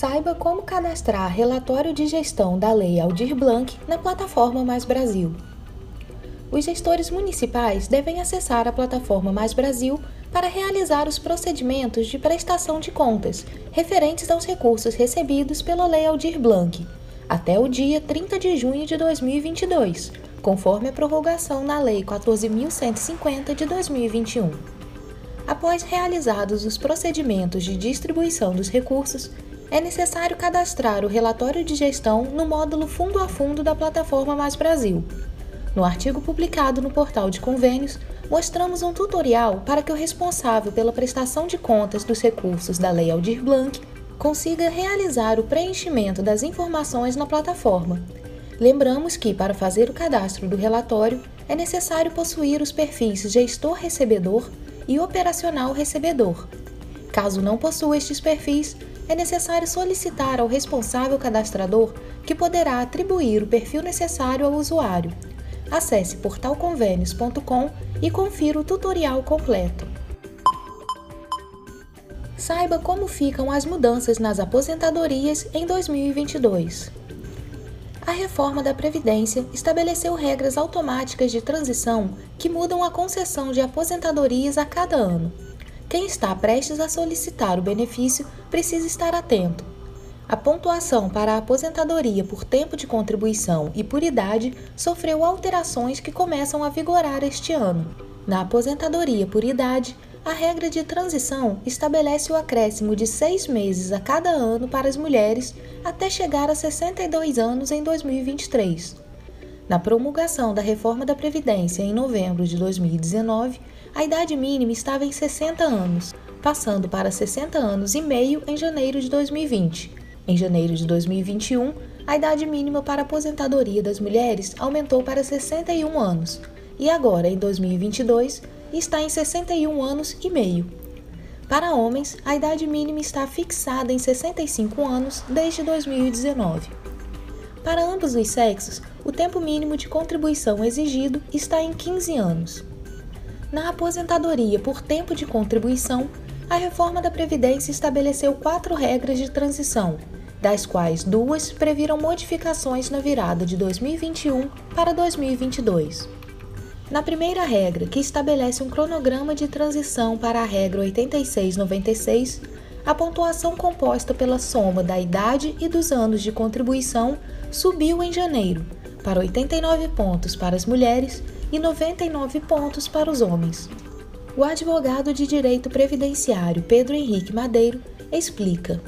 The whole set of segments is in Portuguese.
Saiba como cadastrar relatório de gestão da Lei Aldir Blanc na plataforma Mais Brasil. Os gestores municipais devem acessar a plataforma Mais Brasil para realizar os procedimentos de prestação de contas referentes aos recursos recebidos pela Lei Aldir Blanc, até o dia 30 de junho de 2022, conforme a prorrogação na Lei 14.150 de 2021. Após realizados os procedimentos de distribuição dos recursos, é necessário cadastrar o relatório de gestão no módulo Fundo a Fundo da plataforma Mais Brasil. No artigo publicado no portal de convênios, mostramos um tutorial para que o responsável pela prestação de contas dos recursos da Lei Aldir Blanc consiga realizar o preenchimento das informações na plataforma. Lembramos que, para fazer o cadastro do relatório, é necessário possuir os perfis gestor recebedor e operacional recebedor. Caso não possua estes perfis, é necessário solicitar ao responsável cadastrador que poderá atribuir o perfil necessário ao usuário. Acesse portalconvênios.com e confira o tutorial completo. Saiba como ficam as mudanças nas aposentadorias em 2022. A reforma da Previdência estabeleceu regras automáticas de transição que mudam a concessão de aposentadorias a cada ano. Quem está prestes a solicitar o benefício precisa estar atento. A pontuação para a aposentadoria por tempo de contribuição e por idade sofreu alterações que começam a vigorar este ano. Na aposentadoria por idade, a regra de transição estabelece o acréscimo de seis meses a cada ano para as mulheres até chegar a 62 anos em 2023. Na promulgação da reforma da Previdência em novembro de 2019, a idade mínima estava em 60 anos, passando para 60 anos e meio em janeiro de 2020. Em janeiro de 2021, a idade mínima para aposentadoria das mulheres aumentou para 61 anos e agora, em 2022, está em 61 anos e meio. Para homens, a idade mínima está fixada em 65 anos desde 2019. Para ambos os sexos, o tempo mínimo de contribuição exigido está em 15 anos. Na aposentadoria por tempo de contribuição, a reforma da Previdência estabeleceu quatro regras de transição, das quais duas previram modificações na virada de 2021 para 2022. Na primeira regra, que estabelece um cronograma de transição para a regra 8696, a pontuação composta pela soma da idade e dos anos de contribuição subiu em janeiro, para 89 pontos para as mulheres e 99 pontos para os homens. O advogado de direito previdenciário Pedro Henrique Madeiro explica.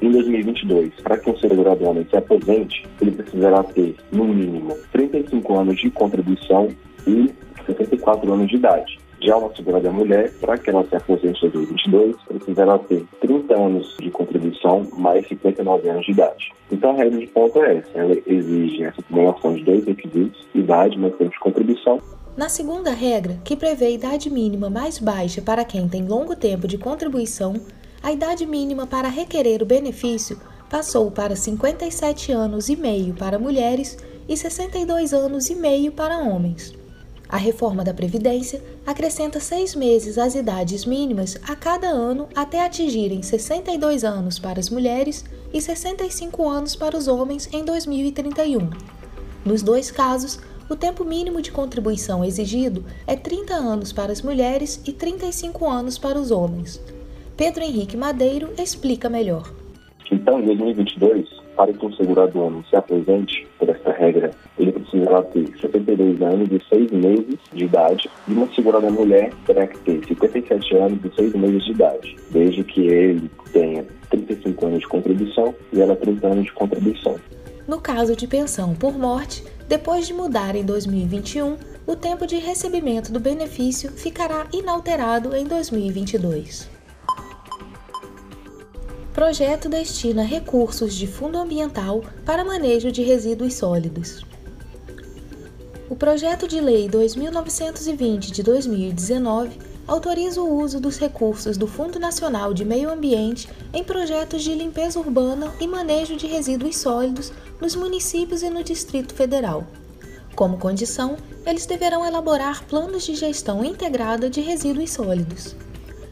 Em 2022, para que um segurado homem se aposente, ele precisará ter, no mínimo, 35 anos de contribuição e 64 anos de idade. Já uma segurada mulher, para que ela se aposente em 2022, precisará ter 30 anos de contribuição mais 59 anos de idade. Então a regra de ponto é essa, ela exige essa acumulação de dois requisitos, idade mais tempo de contribuição. Na segunda regra, que prevê idade mínima mais baixa para quem tem longo tempo de contribuição, a idade mínima para requerer o benefício passou para 57 anos e meio para mulheres e 62 anos e meio para homens. A reforma da Previdência acrescenta seis meses às idades mínimas a cada ano até atingirem 62 anos para as mulheres e 65 anos para os homens em 2031. Nos dois casos, o tempo mínimo de contribuição exigido é 30 anos para as mulheres e 35 anos para os homens. Pedro Henrique Madeiro explica melhor. Então, em 2022, para que um segurado homem se aposente por esta regra, ele precisará ter 72 anos e 6 meses de idade, e uma segurada mulher terá que ter 57 anos e 6 meses de idade, desde que ele tenha 35 anos de contribuição e ela 30 anos de contribuição. No caso de pensão por morte, depois de mudar em 2021, o tempo de recebimento do benefício ficará inalterado em 2022. projeto destina recursos de fundo ambiental para manejo de resíduos sólidos. O projeto de lei 2920 de 2019 autoriza o uso dos recursos do Fundo Nacional de Meio Ambiente em projetos de limpeza urbana e manejo de resíduos sólidos nos municípios e no Distrito Federal. Como condição, eles deverão elaborar planos de gestão integrada de resíduos sólidos.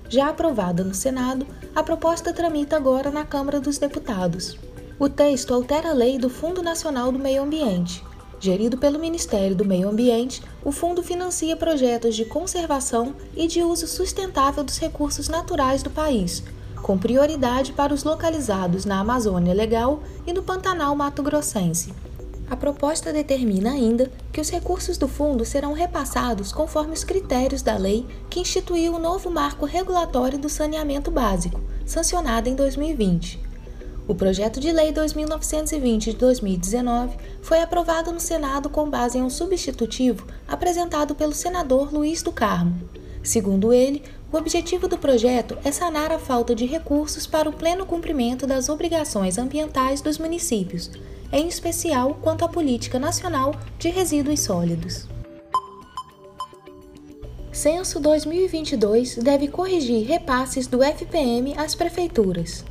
Já aprovada no Senado, a proposta tramita agora na Câmara dos Deputados. O texto altera a lei do Fundo Nacional do Meio Ambiente. Gerido pelo Ministério do Meio Ambiente, o fundo financia projetos de conservação e de uso sustentável dos recursos naturais do país, com prioridade para os localizados na Amazônia Legal e no Pantanal Mato Grossense. A proposta determina ainda que os recursos do fundo serão repassados conforme os critérios da lei que instituiu o novo marco regulatório do saneamento básico, sancionado em 2020. O projeto de lei 2920 de 2019 foi aprovado no Senado com base em um substitutivo apresentado pelo senador Luiz do Carmo. Segundo ele, o objetivo do projeto é sanar a falta de recursos para o pleno cumprimento das obrigações ambientais dos municípios, em especial quanto à Política Nacional de Resíduos Sólidos. Censo 2022 deve corrigir repasses do FPM às prefeituras.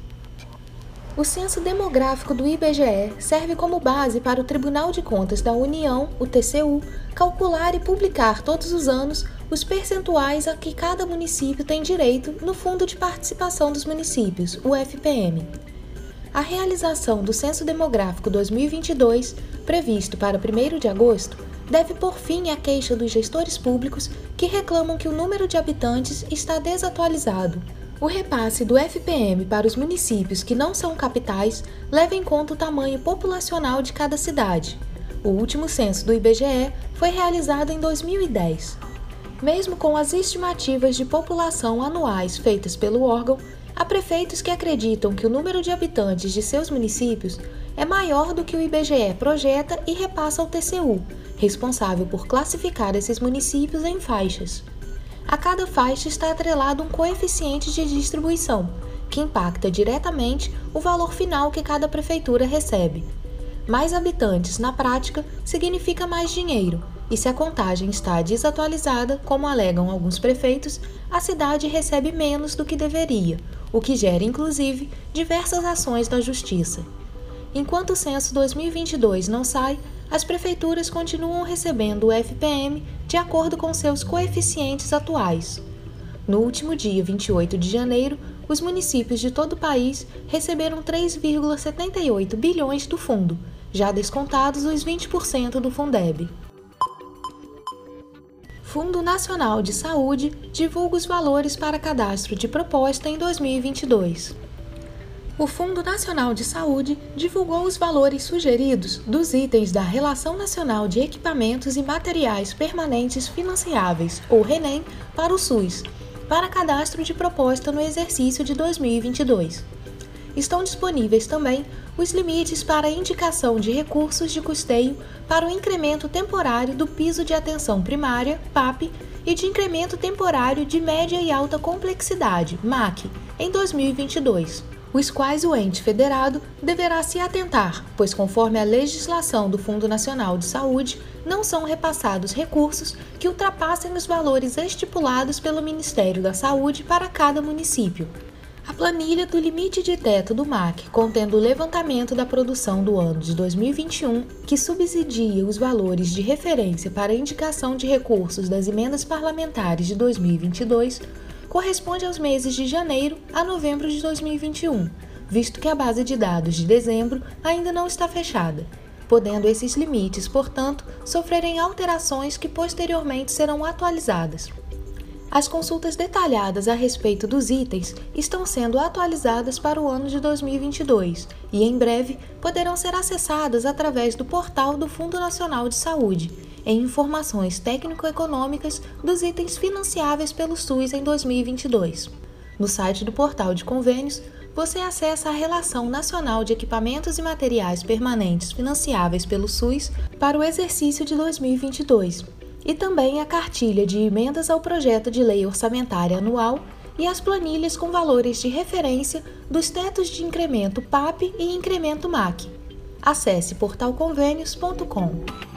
O censo demográfico do IBGE serve como base para o Tribunal de Contas da União, o TCU, calcular e publicar todos os anos os percentuais a que cada município tem direito no Fundo de Participação dos Municípios, o FPM a realização do Censo Demográfico 2022, previsto para 1 de agosto, deve pôr fim à queixa dos gestores públicos que reclamam que o número de habitantes está desatualizado. O repasse do FPM para os municípios que não são capitais leva em conta o tamanho populacional de cada cidade. O último censo do IBGE foi realizado em 2010. Mesmo com as estimativas de população anuais feitas pelo órgão, Há prefeitos que acreditam que o número de habitantes de seus municípios é maior do que o IBGE projeta e repassa ao TCU, responsável por classificar esses municípios em faixas. A cada faixa está atrelado um coeficiente de distribuição, que impacta diretamente o valor final que cada prefeitura recebe. Mais habitantes, na prática, significa mais dinheiro, e se a contagem está desatualizada, como alegam alguns prefeitos, a cidade recebe menos do que deveria, o que gera, inclusive, diversas ações da Justiça. Enquanto o censo 2022 não sai, as prefeituras continuam recebendo o FPM de acordo com seus coeficientes atuais. No último dia 28 de janeiro, os municípios de todo o país receberam 3,78 bilhões do fundo, já descontados os 20% do Fundeb. Fundo Nacional de Saúde divulga os valores para cadastro de proposta em 2022. O Fundo Nacional de Saúde divulgou os valores sugeridos dos itens da Relação Nacional de Equipamentos e Materiais Permanentes Financiáveis, ou RENEM, para o SUS, para cadastro de proposta no exercício de 2022. Estão disponíveis também os limites para indicação de recursos de custeio para o incremento temporário do piso de atenção primária, PAP, e de incremento temporário de média e alta complexidade, MAC, em 2022, os quais o ente federado deverá se atentar, pois, conforme a legislação do Fundo Nacional de Saúde, não são repassados recursos que ultrapassem os valores estipulados pelo Ministério da Saúde para cada município, a planilha do limite de teto do MAC, contendo o levantamento da produção do ano de 2021, que subsidia os valores de referência para indicação de recursos das emendas parlamentares de 2022, corresponde aos meses de janeiro a novembro de 2021, visto que a base de dados de dezembro ainda não está fechada, podendo esses limites, portanto, sofrerem alterações que posteriormente serão atualizadas. As consultas detalhadas a respeito dos itens estão sendo atualizadas para o ano de 2022 e, em breve, poderão ser acessadas através do portal do Fundo Nacional de Saúde, em informações técnico-econômicas dos itens financiáveis pelo SUS em 2022. No site do portal de convênios, você acessa a Relação Nacional de Equipamentos e Materiais Permanentes Financiáveis pelo SUS para o exercício de 2022 e também a cartilha de emendas ao projeto de lei orçamentária anual e as planilhas com valores de referência dos tetos de incremento PAP e incremento MAC. Acesse portalconvênios.com.